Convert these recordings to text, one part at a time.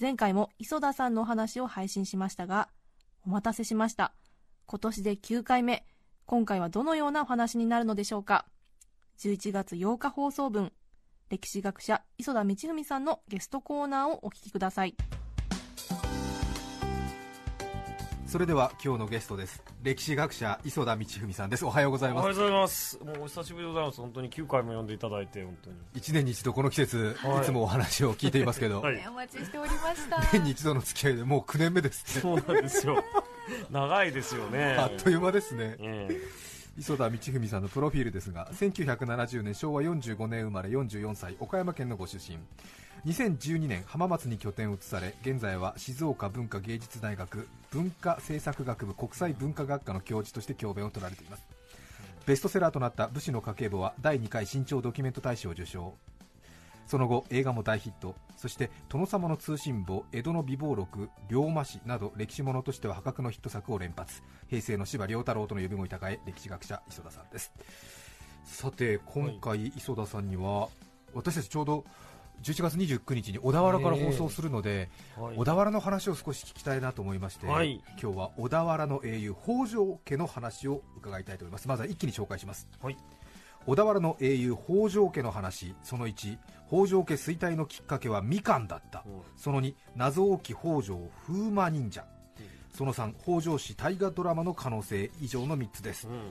前回も磯田さんのお話を配信しましたが、お待たせしました。今年で9回目、今回はどのようなお話になるのでしょうか。11月8日放送分歴史学者磯田道文さんのゲストコーナーをお聞きくださいそれでは今日のゲストです。歴史学者磯田道文さんです。おはようございます。おはようございます。もうお久しぶりでございます。本当に9回も読んでいただいて、本当に。一年に一度この季節、はい。い、つもお話を聞いていますけど、はい。お待ちしておりました。年に一度の付き合いでもう9年目です。ねそうなんですよ。長いですよね。あっという間ですね。え磯田道文さんのプロフィールですが1970年昭和45年生まれ44歳岡山県のご出身2012年浜松に拠点を移され現在は静岡文化芸術大学文化政策学部国際文化学科の教授として教鞭を取られています。ベストセラーとなった武士の家計簿は第2回新潮ドキュメント大賞を受賞。その後映画も大ヒット。そして殿様の通信簿江戸の美貌録龍馬史など歴史ものとしては破格のヒット作を連発。平成の司馬遼太郎との呼び声高い歴史学者磯田さんです。さて今回磯田さんには私たちちょうど11月29日に小田原から放送するので、えはい。小田原の話を少し聞きたいなと思いまして、はい。今日は小田原の英雄北条家の話を伺いたいと思います。まずは一気に紹介します。はい。小田原の英雄北条家の話。その1北条家衰退のきっかけはみかんだった。その2謎多き北条風魔忍者。その3北条氏大河ドラマの可能性。以上の3つです。うん。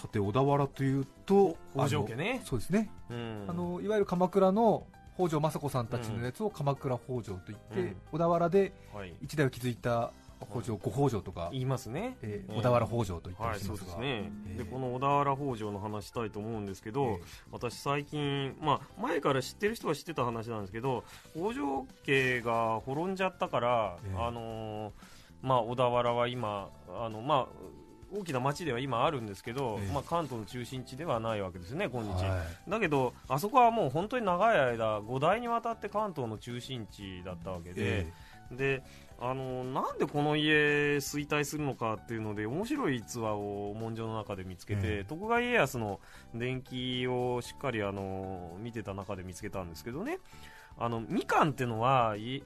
さて小田原というと北条家ね。そうですね、うん。あのいわゆる鎌倉の北条政子さんたちのやつを鎌倉北条といって、うん。小田原ではい。一代を築いた北条、五北条とか、言いますね。えーうん。小田原北条と言ったりしますが、ですね。えー。で、この小田原北条の話したいと思うんですけど、えー。私最近、まあ、前から知ってる人は知ってた話なんですけど、北条家が滅んじゃったから、えー。あのーまあ、小田原は今、あの、まあ、大きな町では今あるんですけど、ええ。まあ、関東の中心地ではないわけですね、今日。はだけど、あそこはもう本当に長い間、5代にわたって関東の中心地だったわけいで、えであのなんでこの家衰退するのかっていうので面白い逸話を文書の中で見つけて、ええ。徳川家康の伝記をしっかりあの見てた中で見つけたんですけどね。あのみかんってのはい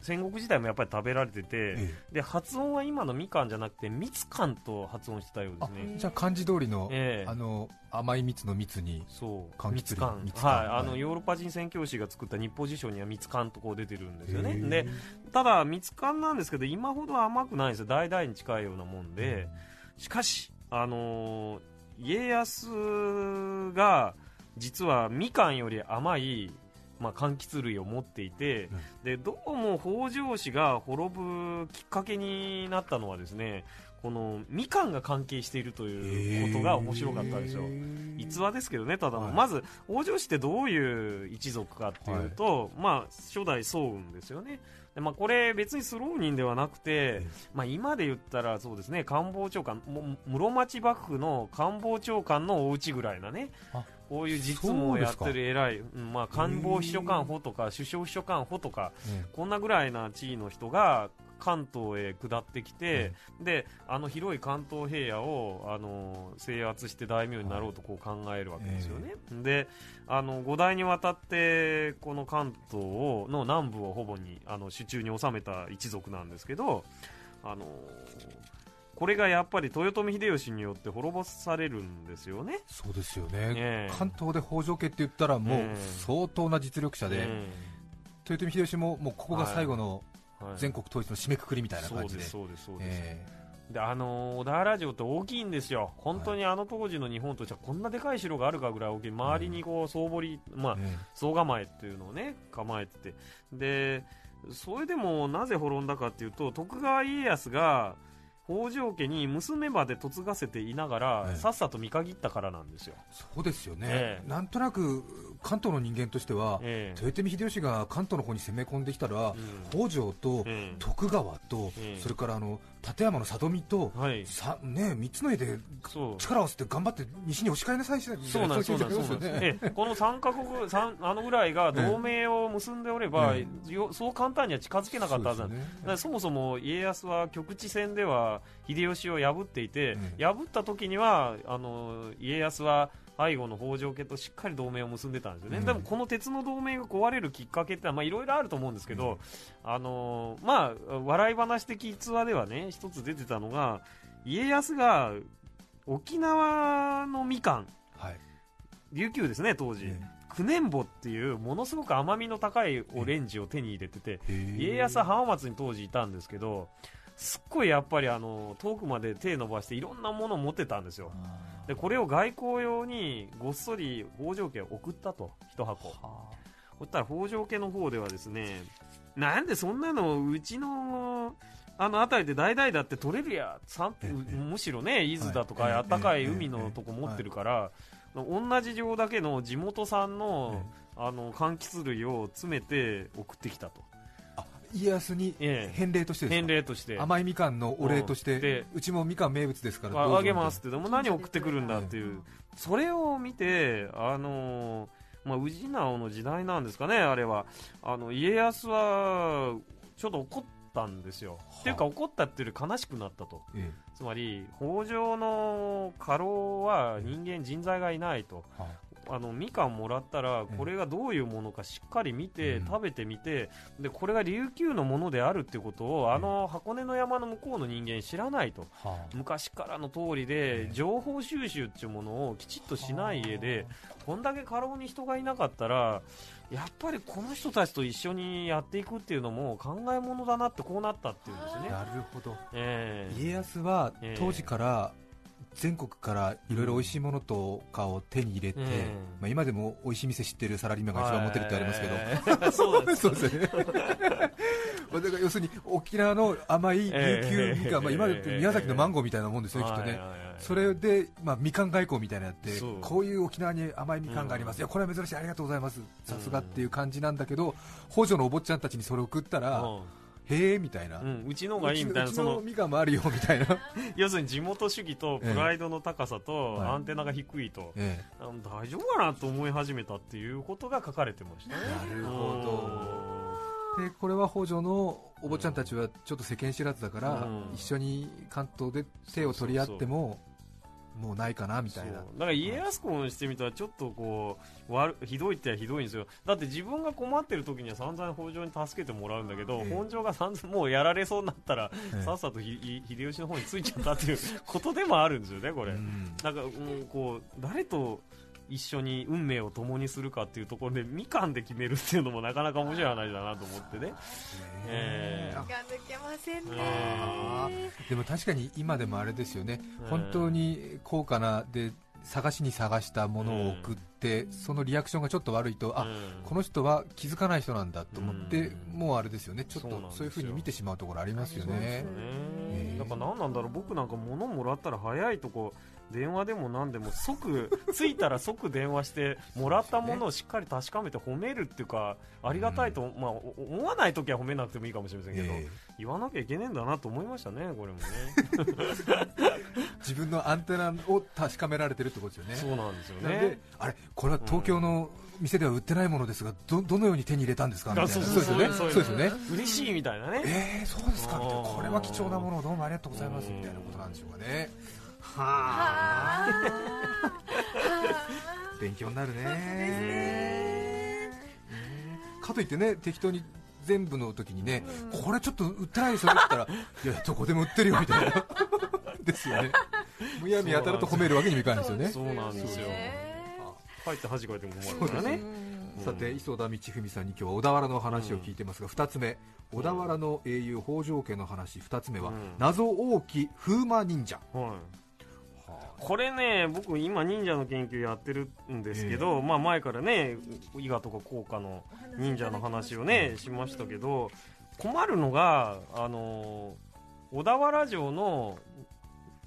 戦国時代もやっぱり食べられてて、ええ。で発音は今のみかんじゃなくてみつかんと発音してたようであすね。じゃあ漢字通りの,、ええ。あの甘い蜜の蜜にそう。柑橘類蜜柑。はい、あはい。のヨーロッパ人宣教師が作った日報辞書には蜜柑とこう出てるんですよね。でただ蜜柑なんですけど今ほど甘くないんです。よ代々に近いようなもんで、しかしあのー家康が実はみかんより甘いまあ、柑橘類を持っていて、うん。でどうも北条氏が滅ぶきっかけになったのはですねこのみかんが関係しているということが面白かったんですよ。逸話ですけどね、ただの、はい。まず北条氏ってどういう一族かっていうと、まあ、初代宗雲ですよね。でまあ、これ別にスロー人ではなくて、まあ、今で言ったらそうですね官房長官も室町幕府の官房長官のお家ぐらいなねあこういう実務をやってる偉い、うんまあ、官房秘書官補とか首相秘書官補とかえこんなぐらいな地位の人が関東へ下ってきて、であの広い関東平野をあの制圧して大名になろうとこう考えるわけですよね。であの5代にわたってこの関東をの南部をほぼにあの手中に収めた一族なんですけどあのこれがやっぱり豊臣秀吉によって滅ぼされるんですよね。そうですよね、ええ。関東で北条家って言ったらもうええ。相当な実力者で、え豊臣秀吉ももうここが最後の全国統一の締めくくりみたいな感じで、そうですそうですそうです、えであのー小田原城って大きいんですよ、本当にあの当時の日本としてはこんなでかい城があるかぐらい大きい、周りにこう総堀、まあえ、え総構えっていうのをね構えてて。でそれでもなぜ滅んだかっていうと徳川家康が北条家に娘まで嫁がせていながら、ええ。さっさと見限ったからなんですよ、そうですよね、ええ。なんとなく関東の人間としては、ええ。豊臣秀吉が関東の方に攻め込んできたら、うん。北条とええ徳川と、ええそれからあの立山の里見と、はい。さね、3つの家でそう。力を合わせて頑張って西に押し返なさいそうなんです、そうなんです、そうなんです。ええこの3カ国、三 あのぐらいが同盟を結んでおれば、えよそう簡単には近づけなかったはずなんです。そそもそも家康は局地戦では秀吉を破っていて、うん破った時にはあの家康は背後の北条家としっかり同盟を結んでたんですよね、うん。でもこの鉄の同盟が壊れるきっかけっていろいろあると思うんですけど、あのまあ、笑い話的逸話ではね一つ出てたのが家康が沖縄のみかんはい。琉球ですね当時、え九年坊っていうものすごく甘みの高いオレンジを手に入れてて、え家康は浜松に当時いたんですけどすっごいやっぱりあの遠くまで手伸ばしていろんなものを持ってたんですよ。あでこれを外交用にごっそり北条家を送ったと一箱。そしたら北条家の方ではですねなんでそんなのうちのあの辺りで代々だって取れるやむしろね伊豆だとかはいあったかいええ海のとこ持ってるから同じ量だけの地元産のあの柑橘類を詰めて送ってきたと。あ家康にええ。返礼として返か？礼として。甘いみかんのお礼として、うでうちもみかん名物ですからああげますってでも何送ってくるんだっていう。それを見てあのーまあ宇治直の時代なんですかねあれは。あの家康はちょっと怒ったんですよ、っていうか怒ったっていうより悲しくなったと。えつまり北条の家老は人間人材がいないと。えはあのみかんもらったらえこれがどういうものかしっかり見て、うん。食べてみてでこれが琉球のものであるっていうことをあの箱根の山の向こうの人間知らないと。昔からの通りえでえ情報収集っていうものをきちっとしない家でこんだけ過労に人がいなかったらやっぱりこの人たちと一緒にやっていくっていうのも考えものだなってこうなったっていうんですよね。なるほど。ええ。家康はええ当時から全国からいろいろ美味しいものとかを手に入れて、ええまあ、今でも美味しい店知ってるサラリーマンが一番モテるってありますけど、ど、そうですそうですよね だから要するに沖縄の甘い琉球みかん、まあ、今宮崎のマンゴーみたいなもんですよね、きっとね、それで、まあ、みかん外交みたいなのやってこういう沖縄に甘いみかんがあります、うん。いやこれは珍しい。ありがとうございます。さすがっていう感じなんだけど北条のお坊ちゃんたちにそれを送ったら、へえみたいな、うんうちのがいいみたいなうちそののみかんもあるよみたいな、要するに地元主義とプライドの高さとはい。アンテナが低いと、えあの大丈夫かなと思い始めたっていうことが書かれてましたなるほど。でこれは北条のお坊ちゃんたちはちょっと世間知らずだから、うん。一緒に関東で手を取り合ってももうないかなみたいな。だから家康公にしてみたらちょっとこう悪ひどいってはひどいんですよ。だって自分が困ってる時には散々北条に助けてもらうんだけど、ええ。本条が散々もうやられそうになったら、ええ。さっさと秀吉の方についちゃったっていうことでもあるんですよねこれ、うん。なんかもうこう誰と一緒に運命を共にするかっていうところでみかんで決めるっていうのもなかなか面白い話だなと思ってね、え抜けませんね、あでも確かに今でもあれですよね、うん。本当に高価なで探しに探したものを送って、そのリアクションがちょっと悪いと、あうん。この人は気づかない人なんだと思って、うん。もうあれですよね、ちょっとそういうふうに見てしまうところありますよね。そうですよ。ね。ええだから何なんだろう。僕なんか物もらったら早いとこ電話でも何でも即着いたら即電話してもらったものをしっかり確かめて褒めるっていうかありがたいと、まあ、お思わない時は褒めなくてもいいかもしれませんけど、え言わなきゃいけねえんだなと思いましたねこれもね。え 自分のアンテナを確かめられてるってことですよね。そうなんですよね。あれこれは東京の店では売ってないものですがどどのように手に入れたんですか？みたいなあそう。ですよねそうそうですよね。嬉しいみたいなね。えー、そうですか。みたいなあー。これは貴重なものをどうもありがとうございますみたいなことなんでしょうかねはあ。勉強になるね。かといってね適当に全部の時にね、これちょっと売ってないですよって言ったら いやどこでも売ってるよみたいな。ですよね。むやみやたらと褒めるわけにもいかないですよね。そうなんですよ。帰って恥かいてもそう困るからね。さて磯田道文さんに今日は小田原の話を聞いてますが、2つ目。小田原の英雄北条家の話2つ目は、うん。謎多き風魔忍者。はいこれね僕今忍者の研究やってるんですけど、まあ前からね伊賀とか甲賀の忍者の話をねしましたけど困るのがあの小田原城の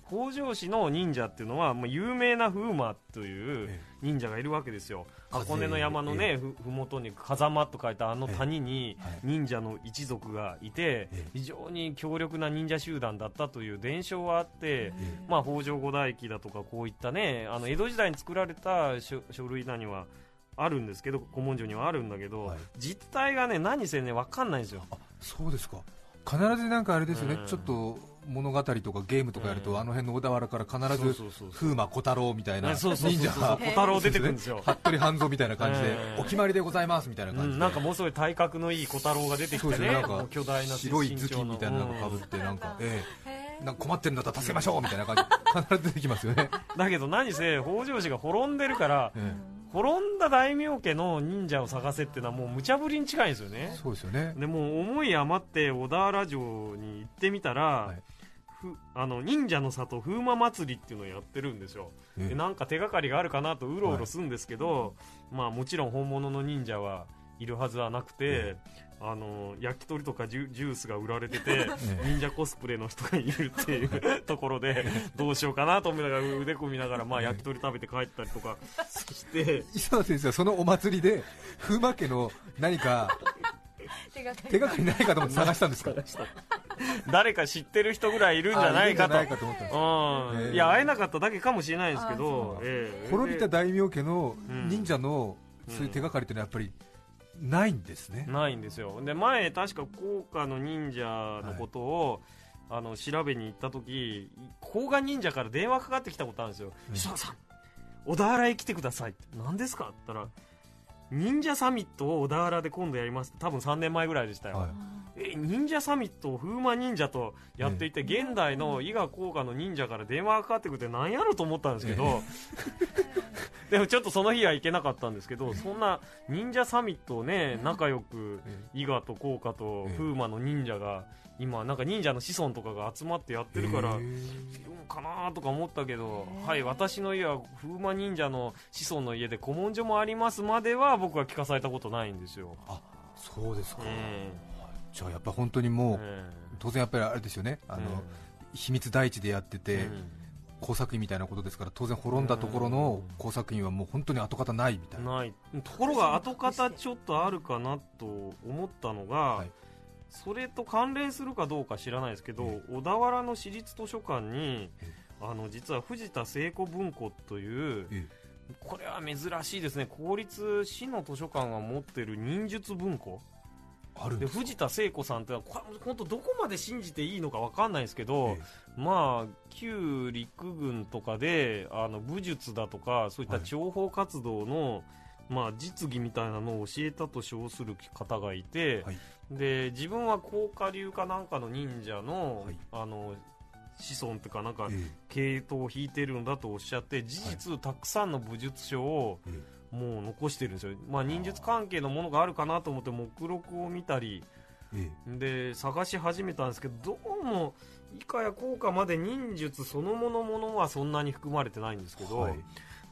北条氏の忍者っていうのは、まあ、有名な風魔というえ忍者がいるわけですよ。風箱根の山のね、ふふもとに風間と書いたあの谷に忍者の一族がいて、ええ。非常に強力な忍者集団だったという伝承はあって、えまあ、北条五代記だとかこういったねあの江戸時代に作られた書書類なにはあるんですけど古文書にはあるんだけど、はい。実態がね何せね分かんないんですよ。あそうですか。必ずなんかあれですよね、うん。ちょっと物語とかゲームとかやると、うん。あの辺の小田原から必ず風魔小太郎みたいなねそうそう忍者小太郎出てくるんですよ。服部半蔵みたいな感じで、ええ。お決まりでございますみたいなう感じで、ん、なんかものすごい体格のいい小太郎が出てきてねなんか巨大な白い頭巾みたいなのかぶってなんか、ええ。なんか困ってるんだったら助けましょうみたいな感じ。必ず出てきますよね、う んだけど何せ北条氏が滅んでるからえ滅んだ大名家の忍者を探せっていうのはもう無茶ぶりに近いんですよえね。そうですよね。でもう思い余って小田原城に行ってみたら、はいふあの忍者の里風魔祭りっていうのをやってるんですよ、ええでなんか手がかりがあるかなとうろうろするんですけど、まあ、もちろん本物の忍者はいるはずはなくて、えあの焼き鳥とかジュジュースが売られてて、え忍者コスプレの人がいるっていう ところでどうしようかなと思いながら腕組みながら、まあ、焼き鳥食べて帰ったりとかして。磯田先生はそのお祭りで風魔家の何か 手がかり手がかりないかと思って探したんですか？誰か知ってる人ぐらいいるんじゃないかと。あいや会えなかっただけかもしれないですけあど滅びた大名家のうん。忍者のうんそういう手がかりっていうのはやっぱりないんですね、ないんですよ。で前確か甲賀の忍者のことを、あの調べに行った時甲賀忍者から電話かかってきたことあるんですよ。うん「石田さん小田原へ来てください」って。何ですかって言ったら忍者サミットを小田原で今度やりますって多分3年前ぐらいでしたよ、はい。え忍者サミットを風魔忍者とやっていて、現代の伊賀甲賀の忍者から電話がかかってくるって何やろと思ったんですけど、でもちょっとその日は行けなかったんですけど、そんな忍者サミットをね仲良くえ伊賀と甲賀とええ風魔の忍者が今なんか忍者の子孫とかが集まってやってるから、かなとか思ったけど、はい私の家は風魔忍者の子孫の家で古文書もありますまでは僕は聞かされたことないんですよ。あそうですか、えじゃあやっぱ本当にもう、え当然やっぱりあれですよね。あの、え秘密第一でやってて、うん。工作員みたいなことですから当然滅んだところの工作員はもう本当に跡形ないみたいな、ない。ところが後方ちょっとあるかなと思ったのが、はいそれと関連するかどうか知らないですけど、え小田原の市立図書館にえあの実は藤田聖子文庫というえこれは珍しいですね。公立市の図書館が持ってる忍術文庫。で藤田聖子さんってのはこれ本当どこまで信じていいのか分かんないですけど、え。まあ旧陸軍とかであの武術だとかそういったはい。諜報活動の、まあ、実技みたいなのを教えたと称する方がいて、はいで自分は甲賀流かなんかの忍者の,、はい。あの子孫っていうかなんかえ系統を引いてるんだとおっしゃって事実、たくさんの武術書をええ。もう残してるんですよ、まあ、忍術関係のものがあるかなと思って目録を見たりえで探し始めたんですけどどうも以下や効果まで忍術そのものものはそんなに含まれてないんですけど、はい。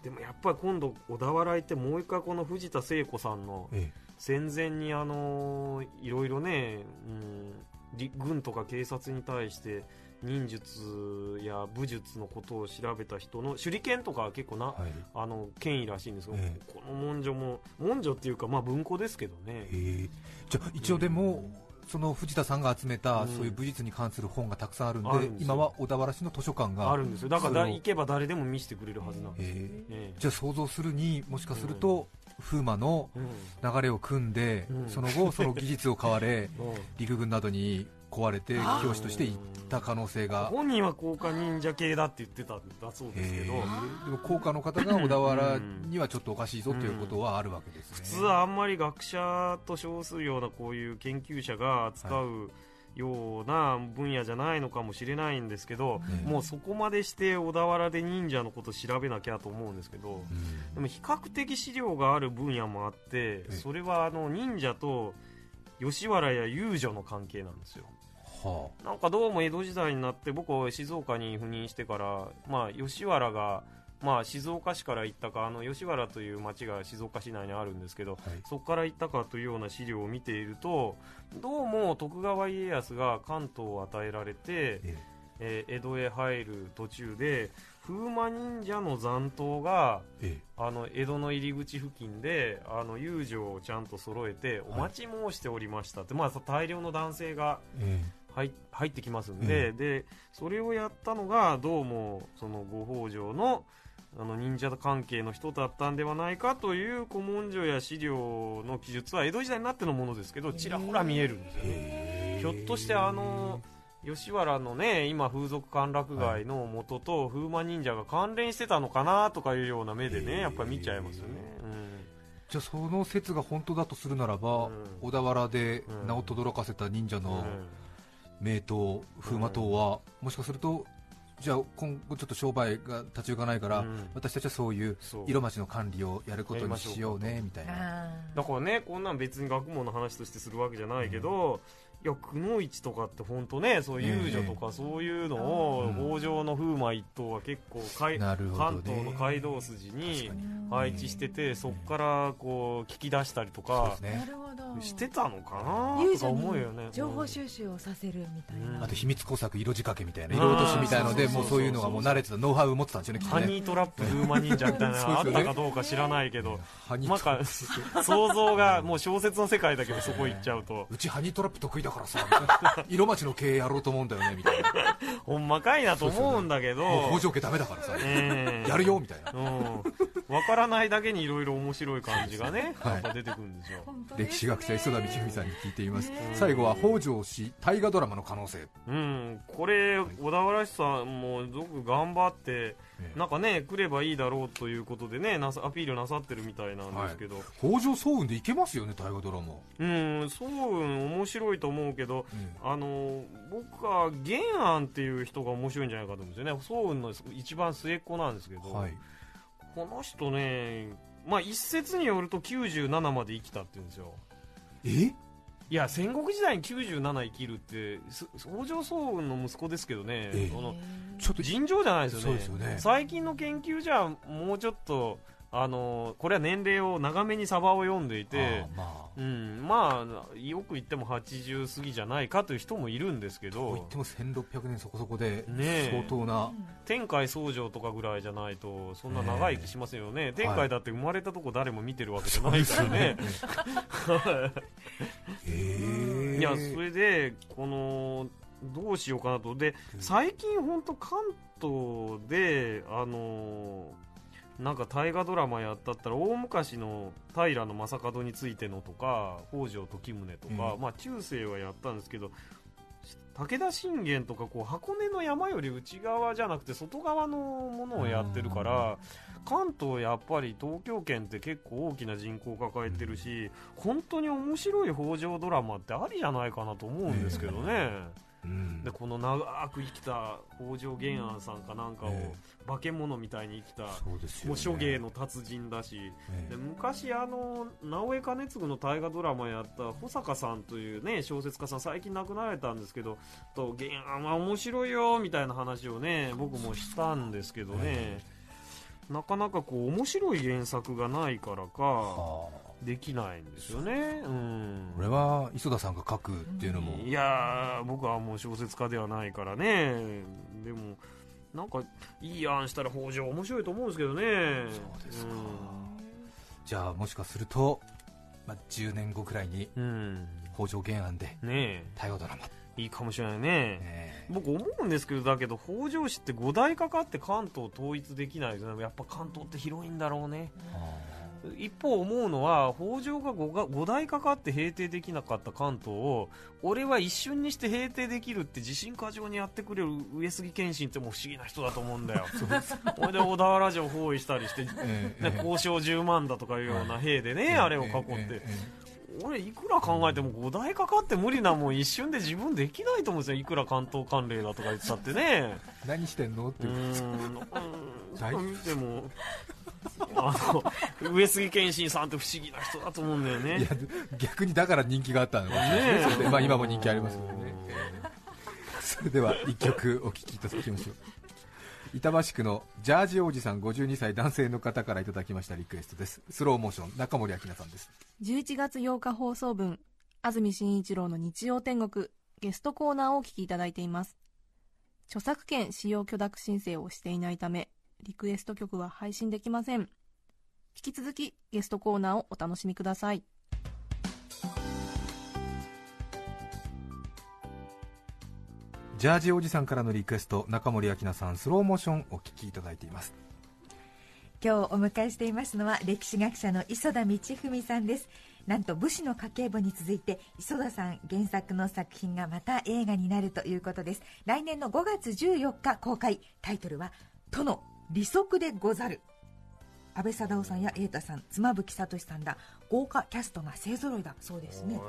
でもやっぱり今度小田原行ってもう一回この藤田聖子さんのえ戦前にあのーいろいろね、うん、り軍とか警察に対して忍術や武術のことを調べた人の手裏剣とかは結構な、えはい。あの権威らしいんですけど、えこの文書も文書っていうかまあ文庫ですけどね、ええ。じゃあ一応でも、その藤田さんが集めた、うん。そういう武術に関する本がたくさんあるんでんで今は小田原市の図書館があるんですよ。だから行けば誰でも見せてくれるはずなんです、え。えええじゃあ想像するにもしかすると、風魔のうん。流れを組んで、うん。その後その技術を買われ うん。陸軍などに壊れて教師として行った可能性が。本人は効果忍者系だって言ってたんだそうですけど。でも効果の方が小田原にはちょっとおかしいぞということはあるわけですね、普通はあんまり学者と称するようなこういう研究者が扱うような分野じゃないのかもしれないんですけど、ねもうそこまでして小田原で忍者のこと調べなきゃと思うんですけど、うん。でも比較的資料がある分野もあってえ。それはあの忍者と吉原や遊女の関係なんですよはなんかどうも江戸時代になって僕は静岡に赴任してから、まあ、吉原がまあ、静岡市から行ったかあの吉原という町が静岡市内にあるんですけどはい。そこから行ったかというような資料を見ているとどうも徳川家康が関東を与えられて、ええ。ー江戸へ入る途中で風魔忍者の残党がええ。あの江戸の入り口付近であの遊女をちゃんと揃えてお待ち申しておりましたって、まあ、大量の男性がえ入入ってきますんで,、でそれをやったのがどうもそのご北条のあの忍者関係の人だったんではないかという古文書や資料の記述は江戸時代になってのものですけどちらほら見えるんですよ。ね。ひょっとしてあの吉原のね今風俗歓楽街の元と風魔忍者が関連してたのかなとかいうような目でねやっぱり見ちゃいますよね、じゃあその説が本当だとするならば、うん。小田原でうん。名を轟かせた忍者うん。の名刀、風魔刀は、もしかするとじゃあ今後ちょっと商売が立ち行かないから、うん。私たちはそういう色町の管理をやることにしようねみたいな。だからねこんなん別に学問の話としてするわけじゃないけど、いやくの一とかって本当ねそういう遊女とかそういうのをうん。北条の風魔一党は結構海なるほど関東のね街道筋に配置しててそこからこう聞き出したりとかすね。なるほど。してたのかな？と思うよね。に情報収集をさせるみたいうん。な、あと秘密工作色仕掛けみたいなうん。色落としみたいのでもうそういうのがもう慣れてたノウハウを持ってたんですよねきっとね。ハニートラップ風魔忍者みたいなのがあったかどうか知らないけど、まあか想像がもう小説の世界だけどそこ行っちゃうと。うちハニートラップ得意だからさ色町の経営やろうと思うんだよねみたいな。ほんまかいなと思うんだけど、もう工場家ダメだからさ。ええやるよみたいな。うん、分からないだけにいろいろ面白い感じがね、はい。やっぱ出てくるんですよ。歴史学者磯田道文さんに聞いています。最後は北条氏大河ドラマの可能性。うん、これ、小田原市さんもよく頑張って、ええ。なんかね、来ればいいだろうということでね、なさアピールなさってるみたいなんですけど、北条早雲でいけますよね大河ドラマ。うん、そう、面白いと思うけど、えあの僕は原案っていう人が面白いんじゃないかと思うんですよね、早雲の一番末っ子なんですけど、はい。この人ね、まあ、一説によると97まで生きたって言うんですよ。え？いや戦国時代に97生きるってす北条早雲の息子ですけどね、ええ。そのちょっと尋常じゃないですよね。そうですよね。最近の研究じゃもうちょっとあのこれは年齢を長めにサバを読んでいてまあ。うん、まあよく言っても80過ぎじゃないかという人もいるんですけどと言っても1600年そこそこで相当な、天海僧正とかぐらいじゃないとそんな長生きしませんよね、天海だって生まれたとこ誰も見てるわけじゃないからね、い。やそれでこのどうしようかなと。で最近本当関東であのなんか大河ドラマやったったら大昔の平将門についてのとか北条時宗とか、うん。まあ中世はやったんですけど武田信玄とかこう箱根の山より内側じゃなくて外側のものをやってるから関東やっぱり東京圏って結構大きな人口を抱えてるし本当に面白い北条ドラマってありじゃないかなと思うんですけどね。うん。でこの長く生きた北条玄安さんかなんかをえ化け物みたいに生きたそうですよ、ね、もう諸芸の達人だしえで昔あの直江兼次の大河ドラマやった保坂さんというね小説家さん最近亡くなられたんですけどと玄安は面白いよみたいな話をね僕もしたんですけどね。なかなかこう面白い原作がないからか。はあできないんですよね。うん。これは磯田さんが書くっていうのも、いやー僕はもう小説家ではないからね。でもなんかいい案したら北条面白いと思うんですけどね。そうですか。じゃあもしかすると、まあ、10年後くらいにうん、うん北条原案でね大河ドラマ、えいいかもしれないね。え。僕思うんですけどだけど北条氏って5代かかって関東統一できないですよね。やっぱ関東って広いんだろうね一方思うのは北条が 5, が5代かかって平定できなかった関東を俺は一瞬にして平定できるって自信過剰にやってくれる上杉謙信ってもう不思議な人だと思うんだよ。それで小田原城包囲したりして、ね交渉10万だとかいうような兵でね、あれを囲って、俺いくら考えても5代かかって無理なもん一瞬で自分できないと思うんですよいくら関東関連だとか言ってたってねえ。何してんのってういうーん大うん見てもあの上杉謙信さんって不思議な人だと思うんだよね。いや逆にだから人気があったのかもしれない。まあ、今も人気ありますけどね、ええそれでは一曲お聴きいただきましょう。板橋区のジャージおじさん52歳男性の方からいただきましたリクエストです。スローモーション中森明菜さんです。11月8日放送分安住紳一郎の日曜天国ゲストコーナーをお聞きいただいています。著作権使用許諾申請をしていないためリクエスト曲は配信できません。引き続きゲストコーナーをお楽しみください。ジャージおじさんからのリクエスト中森明菜さんスローモーションお聞きいただいています。今日お迎えしていますのは歴史学者の磯田道文さんです。なんと武士の家計簿に続いて磯田さん原作の作品がまた映画になるということです。来年の5月14日公開。タイトルは「殿利息でござる」安倍貞夫さんや瑛太さん妻夫木聡さんら豪華キャストが勢ぞろいだ。そうですね。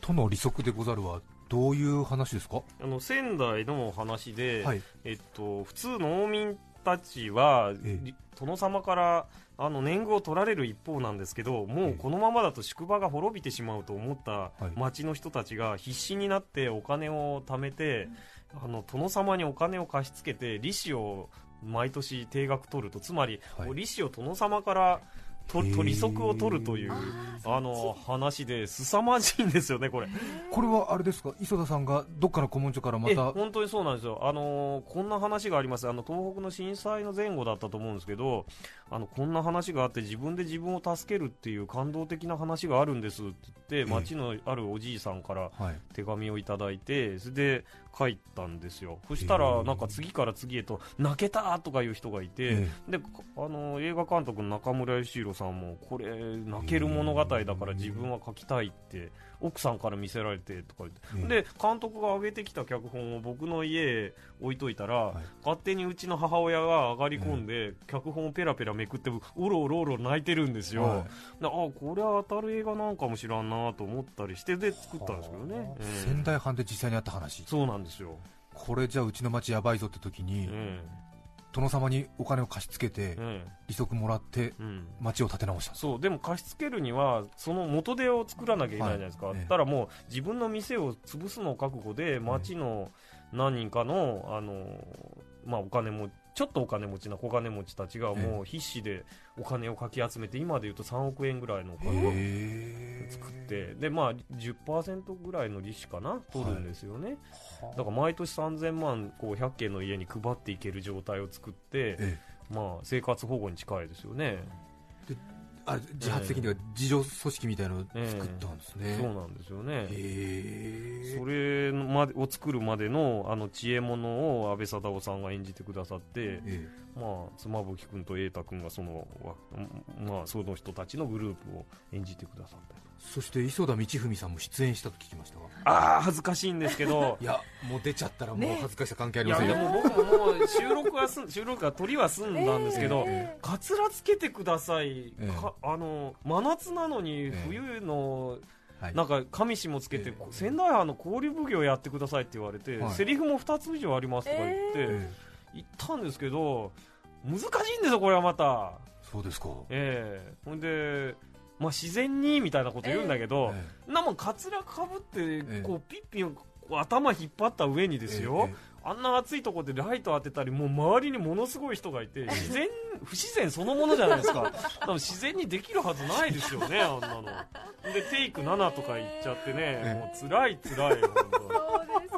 との利息でござるはどういう話ですか？あの仙台の話で、はい。えっと、普通農民たちは、ええ。り殿様からあの年貢を取られる一方なんですけどもうこのままだと宿場が滅びてしまうと思ったはい。町の人たちが必死になってお金を貯めて、あの殿様にお金を貸し付けて利子を毎年定額取るとつまり、はい。利子を殿様からとへえと利息を取るというあの話で凄まじいんですよねこれ。これはあれですか？磯田さんがどっかの古文書からまえた本当にそうなんですよ、あのーこんな話があります。あの東北の震災の前後だったと思うんですけどあのこんな話があって自分で自分を助けるっていう感動的な話があるんですって言って町のあるおじいさんからはい。手紙をいただいてそれで書いたんですよ。そしたらなんか次から次へと泣けたとかいう人がいて、えであの映画監督の中村義弘さんもこれ泣ける物語だから自分は書きたいって奥さんから見せられてとか言って、ええで監督が上げてきた脚本を僕の家へ置いといたら、はい。勝手にうちの母親が上がり込んで、脚本をペラペラめくってうろうろうろ泣いてるんですよ、はい。であこれは当たる映画なんかもしらんなと思ったりしてで作ったんですけどね、ええ仙台藩で実際にあった話。そうなんですよ、これじゃあうちの町やばいぞって時にえ殿様にお金を貸し付けてええ利息もらって町を建て直した。そうでも貸し付けるにはその元手を作らなきゃいけないじゃないですか、はい。ええたらもう自分の店を潰すのを覚悟で町の何人かのあの、まあ、お金もちょっとお金持ちな小金持ちたちがもう必死でお金をかき集めて今でいうと3億円ぐらいのお金をへ作ってでまあ10%ぐらいの利子かな取るんですよね、だから毎年3000万こう100軒の家に配っていける状態を作って、えまあ、生活保護に近いですよね、あれ自発的には自助組織みたいなのを作ったんですね、そうなんですよね、へえそれまでを作るまでのあの知恵者を安倍貞夫さんが演じてくださって、えまあ、妻夫木君と瑛太君がその,わ、まあ、その人たちのグループを演じてくださったりそして磯田道文さんも出演したと聞きましたが。ああ恥ずかしいんですけど。いやもう出ちゃったらもうね。恥ずかしさ関係ありませんよ、も僕ももう収録はすん 収録は撮りは済んだんですけど、えかつらつけてください、ええ。かあの真夏なのにえ冬のはい。なんか上下もつけて、ええ。仙台藩の交流奉行やってくださいって言われて、はい。セリフも2つ以上ありますとか言って、え行ったんですけど難しいんですよこれはまた。えそうですか、ええ。ほんでまあ自然にみたいなこと言うんだけど、えなもんかつらかぶってえこうピッピン頭引っ張った上にえですよ、えあんな暑いところでライト当てたりもう周りにものすごい人がいて 自然不自然そのものじゃないですか。だから自然にできるはずないですよねあんなの。でテイク7とかいっちゃってねえもう辛い辛い本当そうですかうん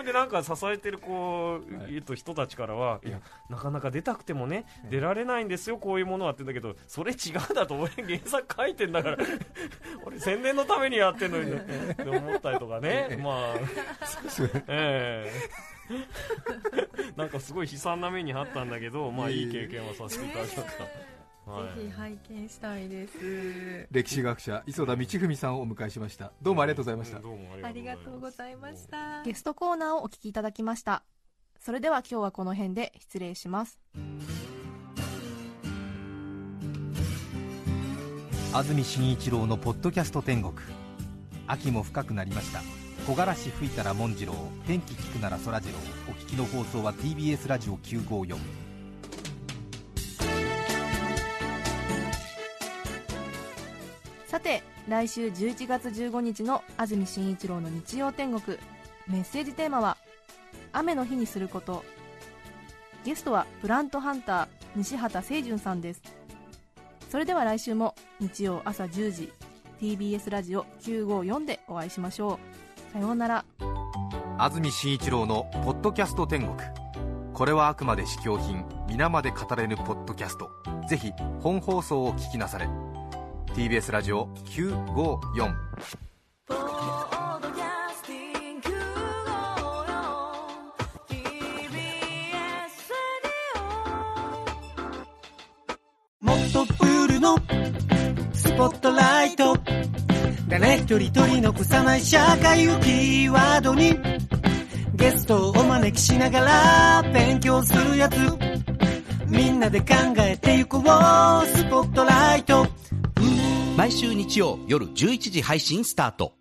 ほんでなんか支えてるこう、はい。えっと、人たちからは、えいやなかなか出たくてもね、ええ出られないんですよこういうものはってんだけどそれ違うだと俺原作書いてんだから 俺宣伝のためにやってんのにって思ったりとかね まあ ええ。なんかすごい悲惨な目にあったんだけどまあいい経験はさせていただきました、はいぜひ拝見したいです。歴史学者磯田道文さんをお迎えしました。どうもありがとうございました、どうもありがとうございました。ゲストコーナーをお聞きいただきました。それでは今日はこの辺で失礼します。安住紳一郎のポッドキャスト天国。秋も深くなりました。木枯らし吹いたら紋次郎。天気聞くならそらジローお聞きの放送は TBS ラジオ954さて来週11月15日の安住紳一郎の日曜天国。メッセージテーマは「雨の日にすること」ゲストはプラントハンター西畑清純さんです。それでは来週も日曜朝10時 TBS ラジオ954でお会いしましょう。さようなら。安住紳一郎の「ポッドキャスト天国」これはあくまで試供品皆まで語れぬポッドキャスト。ぜひ本放送を聞きなされ。TBS ラジオ954もっとプールのスポットライト。誰一人取り残さない社会をキーワードに。ゲストをお招きしながら勉強するやつ。みんなで考えてゆこう。スポットライト。毎週日曜夜11時配信スタート。